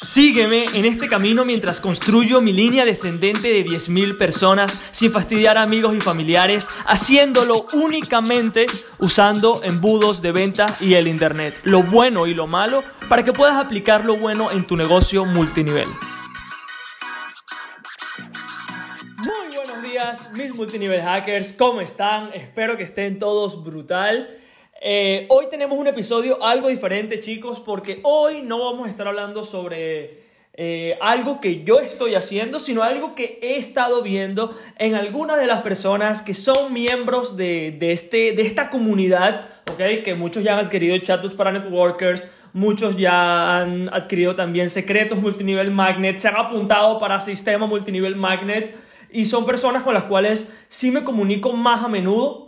Sígueme en este camino mientras construyo mi línea descendente de 10.000 personas sin fastidiar a amigos y familiares, haciéndolo únicamente usando embudos de venta y el Internet, lo bueno y lo malo, para que puedas aplicar lo bueno en tu negocio multinivel. Muy buenos días, mis multinivel hackers, ¿cómo están? Espero que estén todos brutal. Eh, hoy tenemos un episodio algo diferente, chicos, porque hoy no vamos a estar hablando sobre eh, algo que yo estoy haciendo, sino algo que he estado viendo en algunas de las personas que son miembros de, este, de esta comunidad. Que muchos ya han adquirido chatos para networkers, muchos ya han adquirido también secretos multinivel magnet, se han apuntado para sistema multinivel magnet y son personas con las cuales sí me comunico más a menudo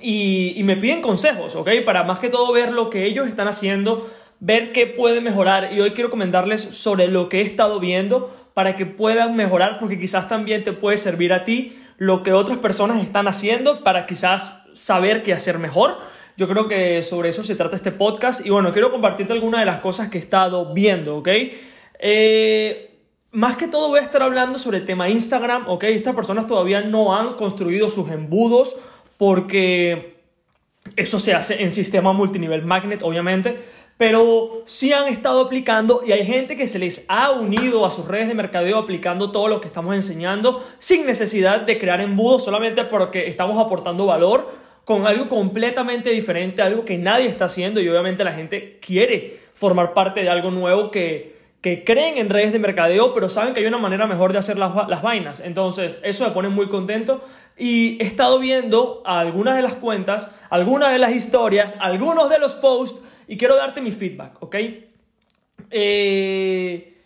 y, me piden consejos, ¿ok? Para más que todo ver lo que ellos están haciendo, ver qué puede mejorar. Y hoy quiero comentarles sobre lo que he estado viendo para que puedan mejorar, porque quizás también te puede servir a ti lo que otras personas están haciendo para quizás saber qué hacer mejor. Yo creo que sobre eso se trata este podcast. Y bueno, quiero compartirte algunas de las cosas que he estado viendo, ¿ok? Eh, más que todo voy a estar hablando sobre el tema Instagram, ¿ok? Estas personas todavía no han construido sus embudos porque eso se hace en sistema multinivel magnet, obviamente, pero sí han estado aplicando y hay gente que se les ha unido a sus redes de mercadeo aplicando todo lo que estamos enseñando sin necesidad de crear embudos, solamente porque estamos aportando valor con algo completamente diferente, algo que nadie está haciendo y obviamente la gente quiere formar parte de algo nuevo que, que creen en redes de mercadeo, pero saben que hay una manera mejor de hacer las, las vainas. Entonces, eso me pone muy contento. Y he estado viendo algunas de las cuentas, algunas de las historias, algunos de los posts, y quiero darte mi feedback, ¿ok? Eh,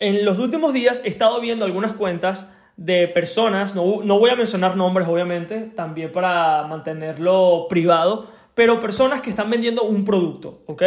en los últimos días he estado viendo algunas cuentas de personas, no, no voy a mencionar nombres obviamente, también para mantenerlo privado, pero personas que están vendiendo un producto, ¿ok?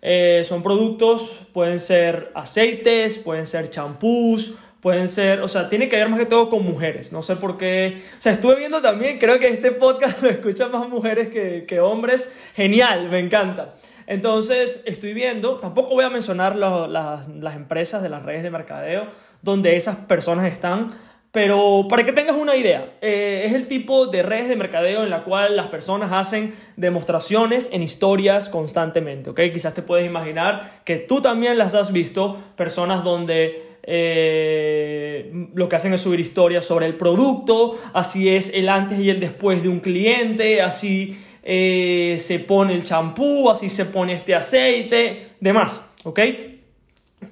Eh, son productos, pueden ser aceites, pueden ser champús, pueden ser, o sea, tiene que ver más que todo con mujeres, no sé por qué, o sea, estuve viendo también, creo que este podcast lo escuchan más mujeres que, que hombres, genial, me encanta. Entonces, estoy viendo, tampoco voy a mencionar las, las empresas de las redes de mercadeo donde esas personas están, pero para que tengas una idea, eh, es el tipo de redes de mercadeo en la cual las personas hacen demostraciones en historias constantemente, ¿ok? Quizás te puedes imaginar que tú también las has visto, personas donde eh, lo que hacen es subir historias sobre el producto, así es el antes y el después de un cliente, así eh, se pone el champú, así se pone este aceite, demás, ¿ok?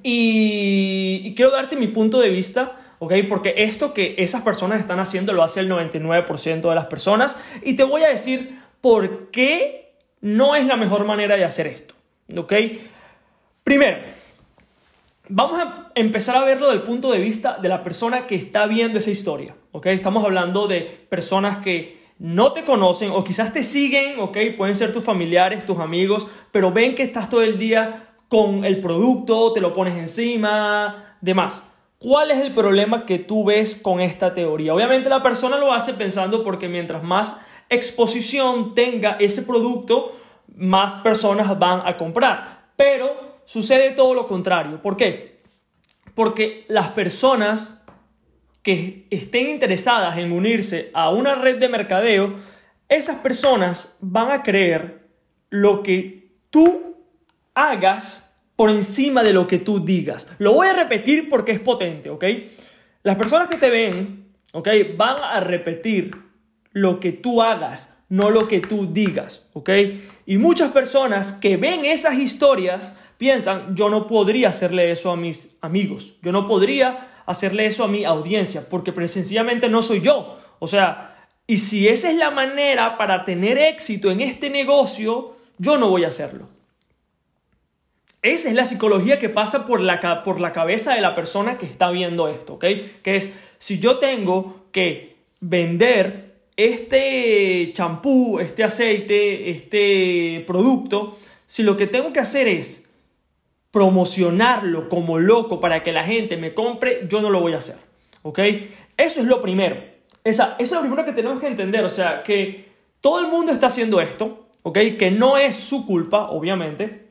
y quiero darte mi punto de vista porque esto que esas personas están haciendo lo hace el 99% de las personas y te voy a decir por qué no es la mejor manera de hacer esto, ¿ok? Primero, vamos a empezar a verlo del punto de vista de la persona que está viendo esa historia, ¿ok? Estamos hablando de personas que no te conocen o quizás te siguen, ¿ok? Pueden ser tus familiares, tus amigos, pero ven que estás todo el día con el producto, te lo pones encima, demás. ¿Cuál es el problema que tú ves con esta teoría? Obviamente la persona lo hace pensando porque mientras más exposición tenga ese producto, más personas van a comprar. Pero sucede todo lo contrario. ¿Por qué? Porque las personas que estén interesadas en unirse a una red de mercadeo, esas personas van a creer lo que tú hagas por encima de lo que tú digas. Lo voy a repetir porque es potente, ¿ok? Las personas que te ven, ¿ok? Van a repetir lo que tú hagas, no lo que tú digas, ¿ok? Y muchas personas que ven esas historias piensan, yo no podría hacerle eso a mis amigos, yo no podría hacerle eso a mi audiencia, porque sencillamente no soy yo. O sea, y si esa es la manera para tener éxito en este negocio, yo no voy a hacerlo. Esa es la psicología que pasa por la, por la cabeza de la persona que está viendo esto, ¿ok? Que es, si yo tengo que vender este champú, este aceite, este producto, si lo que tengo que hacer es promocionarlo como loco para que la gente me compre, yo no lo voy a hacer, ¿ok? Eso es lo primero. Esa, eso es lo primero que tenemos que entender, o sea, que todo el mundo está haciendo esto, ¿ok? Que no es su culpa, obviamente,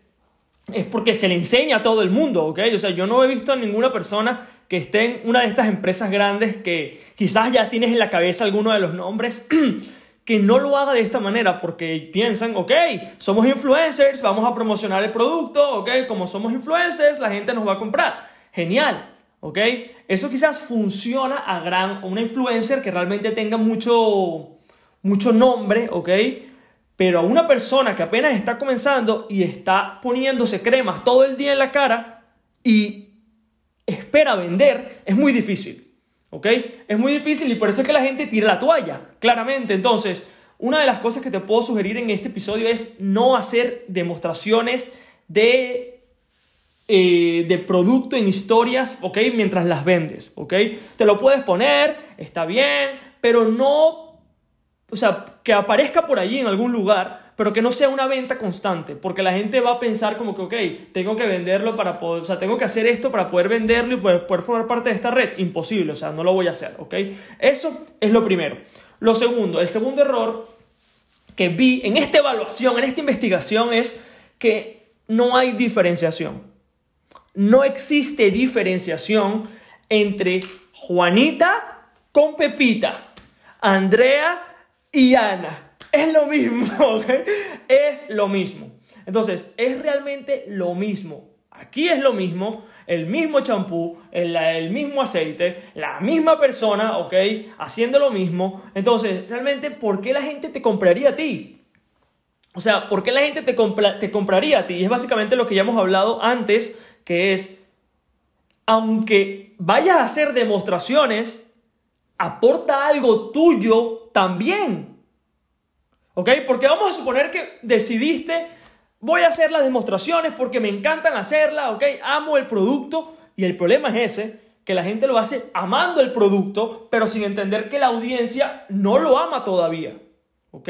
es porque se le enseña a todo el mundo, ¿ok? O sea, yo no he visto a ninguna persona que esté en una de estas empresas grandes que quizás ya tienes en la cabeza alguno de los nombres. que no lo haga de esta manera porque piensan, ok, somos influencers, vamos a promocionar el producto, ok, como somos influencers, la gente nos va a comprar. Genial, ok. Eso quizás funciona a gran, una influencer que realmente tenga mucho, mucho nombre, ok. Pero a una persona que apenas está comenzando y está poniéndose cremas todo el día en la cara y espera vender, es muy difícil. ¿Ok? Es muy difícil y por eso es que la gente tira la toalla, claramente. Entonces, una de las cosas que te puedo sugerir en este episodio es no hacer demostraciones de, eh, de producto en historias, ¿ok? Mientras las vendes, ¿ok? Te lo puedes poner, está bien, pero no, o sea, que aparezca por allí en algún lugar, pero que no sea una venta constante, porque la gente va a pensar como que, ok, tengo que venderlo para poder, o sea, tengo que hacer esto para poder venderlo y poder, formar parte de esta red. Imposible, o sea, no lo voy a hacer, ok. Eso es lo primero. Lo segundo, el segundo error que vi en esta evaluación, en esta investigación, es que no hay diferenciación. No existe diferenciación entre Juanita con Pepita, Andrea y Ana es lo mismo, ¿ok? Es lo mismo. Entonces, es realmente lo mismo. Aquí es lo mismo, el mismo champú, el, mismo aceite, la misma persona, ¿ok? Haciendo lo mismo. Entonces, realmente, ¿por qué la gente te compraría a ti? O sea, ¿por qué la gente te, te compraría a ti? Y es básicamente lo que ya hemos hablado antes, que es, aunque vayas a hacer demostraciones, aporta algo tuyo también. ¿Ok? Porque vamos a suponer que decidiste, voy a hacer las demostraciones porque me encantan hacerlas, ¿ok? Amo el producto y el problema es ese, que la gente lo hace amando el producto, pero sin entender que la audiencia no lo ama todavía. ¿Ok?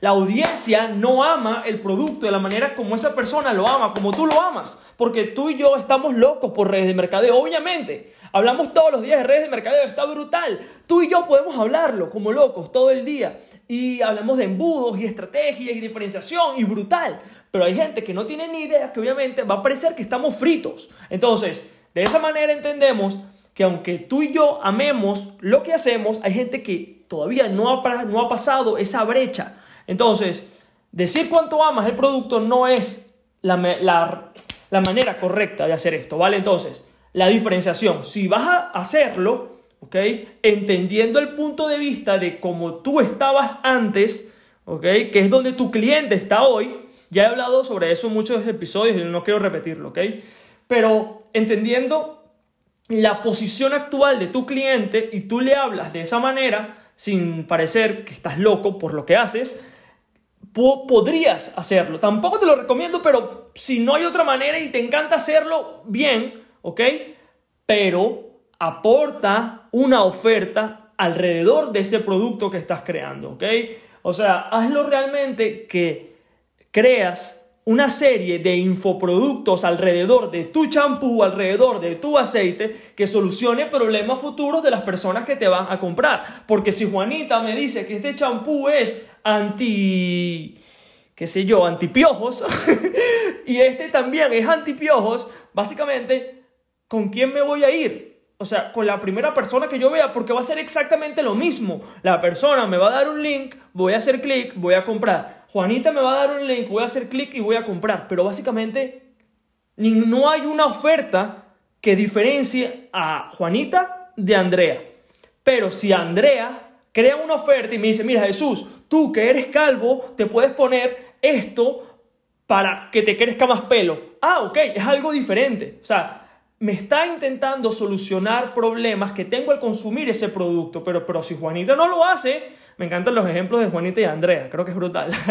La audiencia no ama el producto de la manera como esa persona lo ama, como tú lo amas. Porque tú y yo estamos locos por redes de mercadeo, obviamente. Hablamos todos los días de redes de mercadeo, está brutal. Tú y yo podemos hablarlo como locos todo el día. Y hablamos de embudos y estrategias y diferenciación y brutal. Pero hay gente que no tiene ni idea que obviamente va a parecer que estamos fritos. Entonces, de esa manera entendemos que aunque tú y yo amemos lo que hacemos, hay gente que todavía no ha, no ha pasado esa brecha. Entonces, decir cuánto amas el producto no es la, la manera correcta de hacer esto, ¿vale? Entonces, la diferenciación, si vas a hacerlo, ¿ok? Entendiendo el punto de vista de cómo tú estabas antes, ¿ok? Que es donde tu cliente está hoy. Ya he hablado sobre eso en muchos episodios y no quiero repetirlo, ¿ok? Pero entendiendo la posición actual de tu cliente y tú le hablas de esa manera, sin parecer que estás loco por lo que haces, podrías hacerlo. Tampoco te lo recomiendo, pero si no hay otra manera y te encanta hacerlo, bien, ¿ok? Pero aporta una oferta alrededor de ese producto que estás creando, ¿ok? O sea, hazlo realmente que creas una serie de infoproductos alrededor de tu champú, alrededor de tu aceite, que solucione problemas futuros de las personas que te van a comprar. Porque si Juanita me dice que este champú es anti, qué sé yo, antipiojos, y este también es antipiojos, básicamente, ¿con quién me voy a ir? O sea, con la primera persona que yo vea, porque va a ser exactamente lo mismo. La persona me va a dar un link, voy a hacer clic, voy a comprar. Juanita me va a dar un link, voy a hacer clic y voy a comprar. Pero básicamente no hay una oferta que diferencie a Juanita de Andrea. Pero si Andrea crea una oferta y me dice, mira Jesús, tú que eres calvo, te puedes poner esto para que te crezca más pelo. Ah, ok, es algo diferente. O sea, me está intentando solucionar problemas que tengo al consumir ese producto. Pero, pero si Juanita no lo hace, me encantan los ejemplos de Juanita y Andrea, creo que es brutal.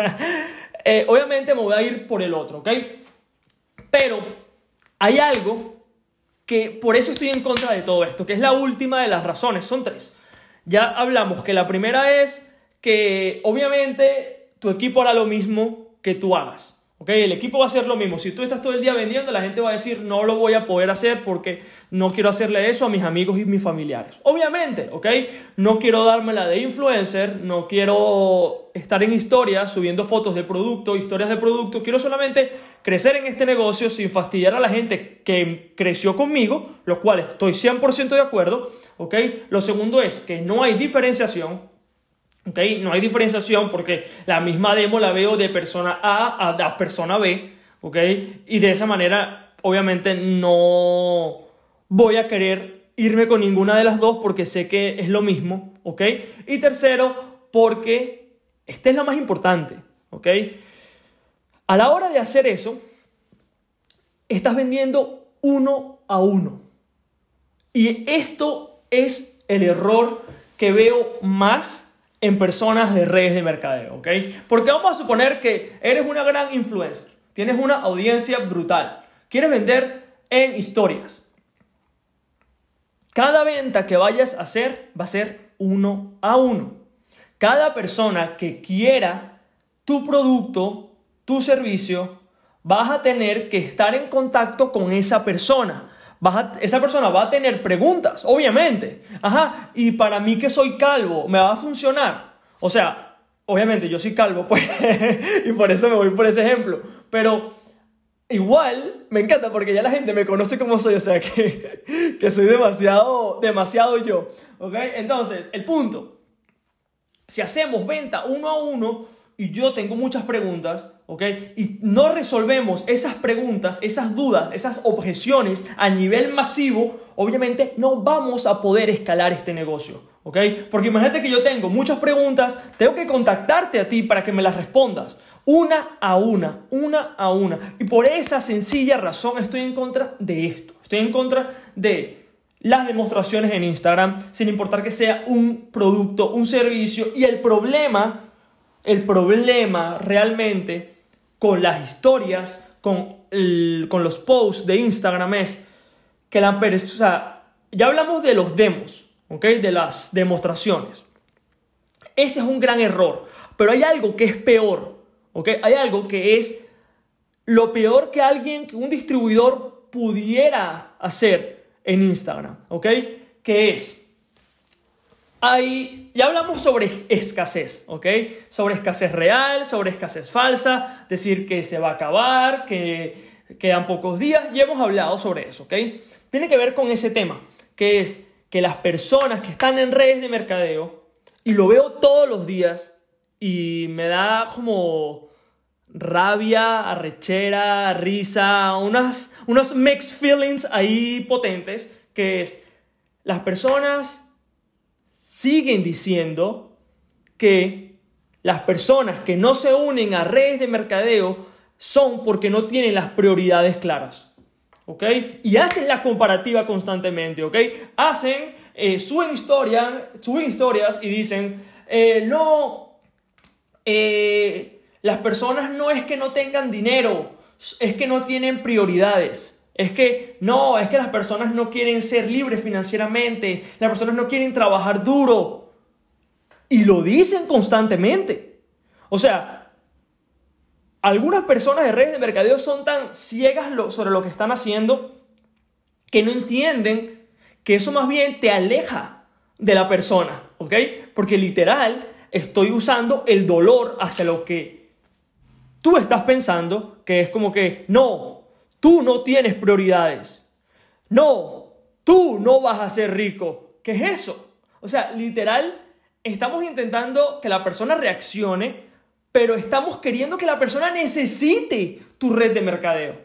Eh, obviamente me voy a ir por el otro, ¿ok? Pero hay algo que por eso estoy en contra de todo esto, que es la última de las razones, son tres. Ya hablamos que la primera es que obviamente tu equipo hará lo mismo que tú hagas. El equipo va a hacer lo mismo. Si tú estás todo el día vendiendo, la gente va a decir, no lo voy a poder hacer porque no quiero hacerle eso a mis amigos y mis familiares. Obviamente, ¿ok? No quiero darme la de influencer, no quiero estar en historias subiendo fotos de producto, historias de producto. Quiero solamente crecer en este negocio sin fastidiar a la gente que creció conmigo, lo cual estoy 100% de acuerdo, ¿ok? Lo segundo es que no hay diferenciación, ¿ok? No hay diferenciación porque la misma demo la veo de persona A a, persona B, ¿ok? Y de esa manera, obviamente, no voy a querer irme con ninguna de las dos porque sé que es lo mismo, ¿ok? Y tercero, porque esta es la más importante, ¿ok? A la hora de hacer eso, estás vendiendo uno a uno. Y esto es el error que veo más en personas de redes de mercadeo, ¿ok? Porque vamos a suponer que eres una gran influencer, tienes una audiencia brutal, quieres vender en historias. Cada venta que vayas a hacer va a ser uno a uno. Cada persona que quiera tu producto tu servicio, vas a tener que estar en contacto con esa persona. Esa persona va a tener preguntas, obviamente. Ajá, y para mí que soy calvo, ¿me va a funcionar? O sea, obviamente yo soy calvo, pues, y por eso me voy por ese ejemplo. Pero igual me encanta porque ya la gente me conoce como soy, o sea, que, que soy demasiado, demasiado yo. ¿Ok? Entonces, el punto. Si hacemos venta uno a uno, y yo tengo muchas preguntas, ¿ok? Y no resolvemos esas preguntas, esas dudas, esas objeciones a nivel masivo, obviamente no vamos a poder escalar este negocio, ¿ok? Porque imagínate que yo tengo muchas preguntas, tengo que contactarte a ti para que me las respondas. Una a una, una a una. Y por esa sencilla razón estoy en contra de esto. Estoy en contra de las demostraciones en Instagram, sin importar que sea un producto, un servicio. Y el problema el problema realmente con las historias, con, con los posts de Instagram es que la persona, ya hablamos de los demos, ¿ok? De las demostraciones. Ese es un gran error, pero hay algo que es peor, ¿ok? Hay algo que es lo peor que alguien, que un distribuidor pudiera hacer en Instagram, ¿ok? Que es ya hablamos sobre escasez, ¿ok? Sobre escasez real, sobre escasez falsa, decir que se va a acabar, que quedan pocos días, y hemos hablado sobre eso, ¿ok? Tiene que ver con ese tema, que es que las personas que están en redes de mercadeo, y lo veo todos los días, y me da como rabia, arrechera, risa, unas, unos mixed feelings ahí potentes, que es las personas siguen diciendo que las personas que no se unen a redes de mercadeo son porque no tienen las prioridades claras. ¿Ok? Y hacen la comparativa constantemente, ¿ok? Hacen, eh, suben, historia, suben historias y dicen, eh, no, eh, las personas no es que no tengan dinero, es que no tienen prioridades. Es que no, es que las personas no quieren ser libres financieramente, las personas no quieren trabajar duro. Y lo dicen constantemente. O sea, algunas personas de redes de mercadeo son tan ciegas sobre lo que están haciendo que no entienden que eso más bien te aleja de la persona, ¿ok? Porque literal estoy usando el dolor hacia lo que tú estás pensando, que es como que, no, Tú no tienes prioridades. No, tú no vas a ser rico. ¿Qué es eso? O sea, literal, estamos intentando que la persona reaccione, pero estamos queriendo que la persona necesite tu red de mercadeo.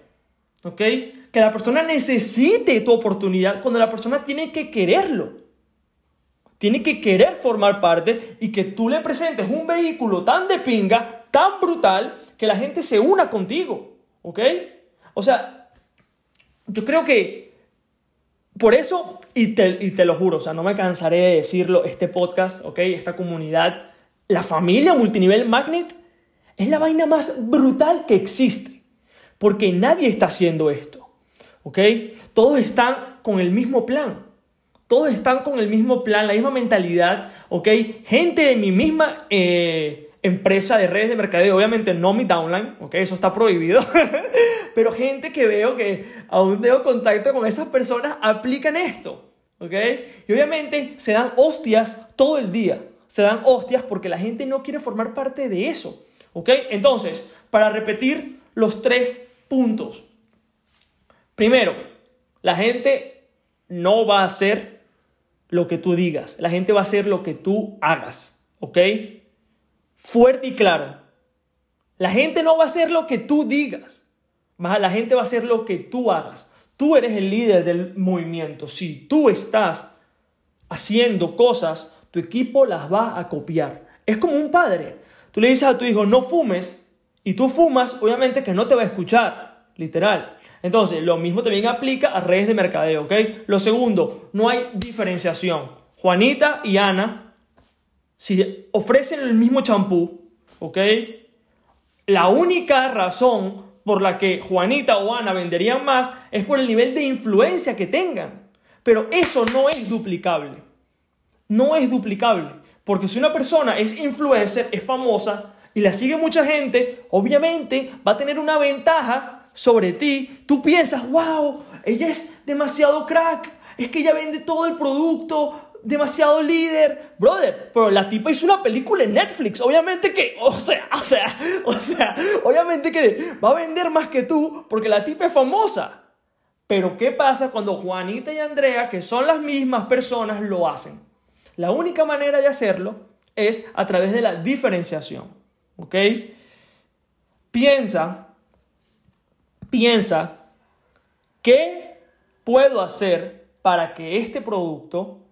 ¿Ok? Que la persona necesite tu oportunidad cuando la persona tiene que quererlo. Tiene que querer formar parte y que tú le presentes un vehículo tan de pinga, tan brutal, que la gente se una contigo. ¿Ok? O sea, yo creo que por eso, y te, lo juro, o sea, no me cansaré de decirlo, este podcast, ¿ok? Esta comunidad, la familia multinivel Magnet, es la vaina más brutal que existe. Porque nadie está haciendo esto, ¿ok? Todos están con el mismo plan. Todos están con el mismo plan, la misma mentalidad, ¿ok? Gente de mi misma... Eh, empresa de redes de mercadeo, obviamente no mi downline, ok, eso está prohibido, pero gente que veo que aún tengo contacto con esas personas aplican esto, ok, y obviamente se dan hostias todo el día, se dan hostias porque la gente no quiere formar parte de eso, ok, entonces, para repetir los tres puntos. Primero, la gente no va a hacer lo que tú digas, la gente va a hacer lo que tú hagas, ¿ok? Fuerte y claro. La gente no va a hacer lo que tú digas, la gente va a hacer lo que tú hagas. Tú eres el líder del movimiento. Si tú estás haciendo cosas, tu equipo las va a copiar. Es como un padre. Tú le dices a tu hijo, no fumes, y tú fumas, obviamente que no te va a escuchar, literal. Entonces, lo mismo también aplica a redes de mercadeo, ¿ok? Lo segundo, no hay diferenciación. Juanita y Ana, si ofrecen el mismo champú, ¿ok? La única razón por la que Juanita o Ana venderían más es por el nivel de influencia que tengan. Pero eso no es duplicable. No es duplicable. Porque si una persona es influencer, es famosa y la sigue mucha gente, obviamente va a tener una ventaja sobre ti. Tú piensas, wow, ella es demasiado crack, es que ella vende todo el producto, demasiado líder, brother, pero la tipa hizo una película en Netflix, obviamente que, o sea, o sea, o sea, obviamente que va a vender más que tú porque la tipa es famosa. Pero ¿qué pasa cuando Juanita y Andrea, que son las mismas personas, lo hacen? La única manera de hacerlo es a través de la diferenciación, ¿ok? Piensa, piensa, ¿qué puedo hacer para que este producto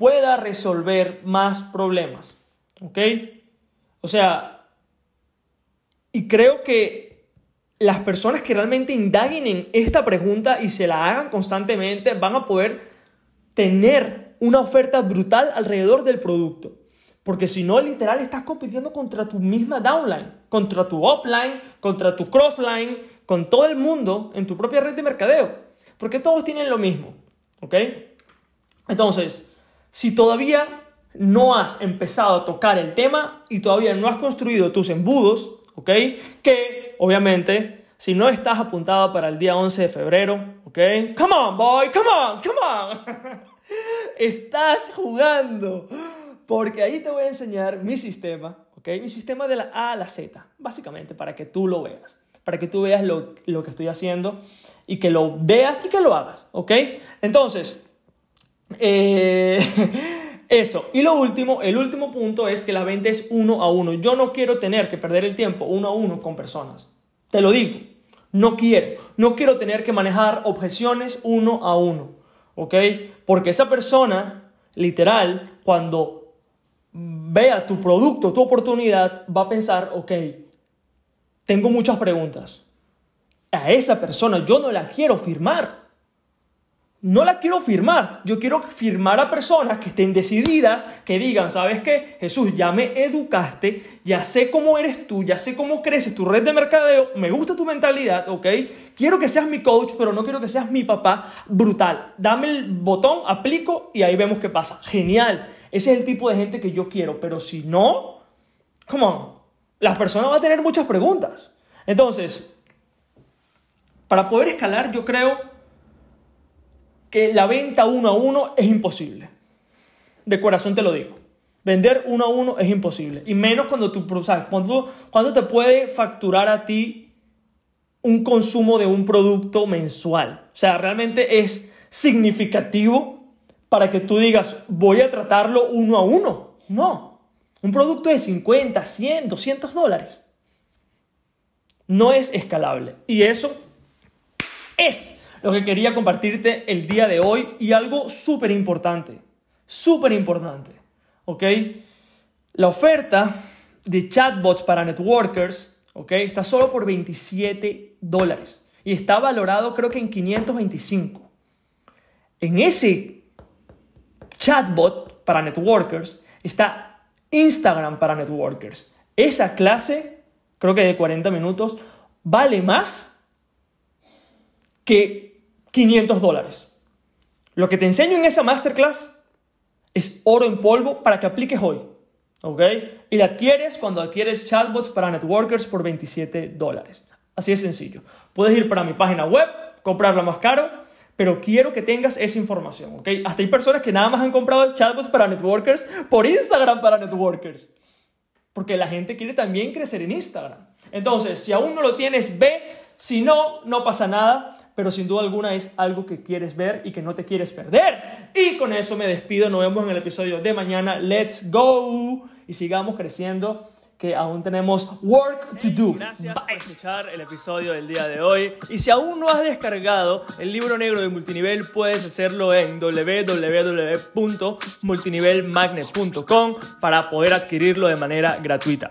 pueda resolver más problemas. ¿Ok? O sea, y creo que las personas que realmente indaguen en esta pregunta y se la hagan constantemente van a poder tener una oferta brutal alrededor del producto. Porque si no, literal, estás compitiendo contra tu misma downline, contra tu upline, contra tu crossline, con todo el mundo en tu propia red de mercadeo. Porque todos tienen lo mismo. ¿Ok? Entonces, si todavía no has empezado a tocar el tema y todavía no has construido tus embudos, ¿ok? Que obviamente si no estás apuntado para el día 11 de febrero, ¿ok? Come on, boy, come on, come on. estás jugando. Porque ahí te voy a enseñar mi sistema, ¿ok? Mi sistema de la A a la Z, básicamente, para que tú lo veas. Para que tú veas lo, lo que estoy haciendo y que lo veas y que lo hagas, ¿ok? Entonces, eh, eso. Y lo último, el último punto es que la venta es uno a uno. Yo no quiero tener que perder el tiempo uno a uno con personas. Te lo digo. No quiero. No quiero tener que manejar objeciones uno a uno. ¿Ok? Porque esa persona, literal, cuando vea tu producto, tu oportunidad, va a pensar, ok, tengo muchas preguntas. A esa persona yo no la quiero firmar no la quiero firmar. Yo quiero firmar a personas que estén decididas, que digan, ¿sabes qué? Jesús, ya me educaste, ya sé cómo eres tú, ya sé cómo creces tu red de mercadeo, me gusta tu mentalidad, ¿ok? Quiero que seas mi coach, pero no quiero que seas mi papá brutal. Dame el botón, aplico y ahí vemos qué pasa. Genial. Ese es el tipo de gente que yo quiero, pero si no, come on, la persona va a tener muchas preguntas. Entonces, para poder escalar, yo creo que la venta uno a uno es imposible. De corazón te lo digo. Vender uno a uno es imposible. Y menos cuando tú, ¿sabes? Cuando, cuando te puede facturar a ti un consumo de un producto mensual. O sea, realmente es significativo para que tú digas, voy a tratarlo uno a uno. No. Un producto de 50, 100, 200 dólares. No es escalable. Y eso es lo que quería compartirte el día de hoy y algo súper importante, súper importante, ¿ok? La oferta de chatbots para networkers, ¿ok? Está solo por 27 dólares y está valorado creo que en 525. En ese chatbot para networkers está Instagram para networkers. Esa clase, creo que de 40 minutos, vale más que 500 dólares. Lo que te enseño en esa masterclass es oro en polvo para que apliques hoy. ¿Ok? Y la adquieres cuando adquieres chatbots para networkers por 27 dólares. Así de sencillo. Puedes ir para mi página web, comprarla más caro, pero quiero que tengas esa información. ¿Ok? Hasta hay personas que nada más han comprado chatbots para networkers por Instagram para networkers. Porque la gente quiere también crecer en Instagram. Entonces, si aún no lo tienes, ve Si no, no pasa nada pero sin duda alguna es algo que quieres ver y que no te quieres perder. Y con eso me despido, nos vemos en el episodio de mañana. Let's go y sigamos creciendo que aún tenemos work to do. Gracias por escuchar el episodio del día de hoy. Y si aún no has descargado el libro negro de multinivel, puedes hacerlo en www.multinivelmagnet.com para poder adquirirlo de manera gratuita.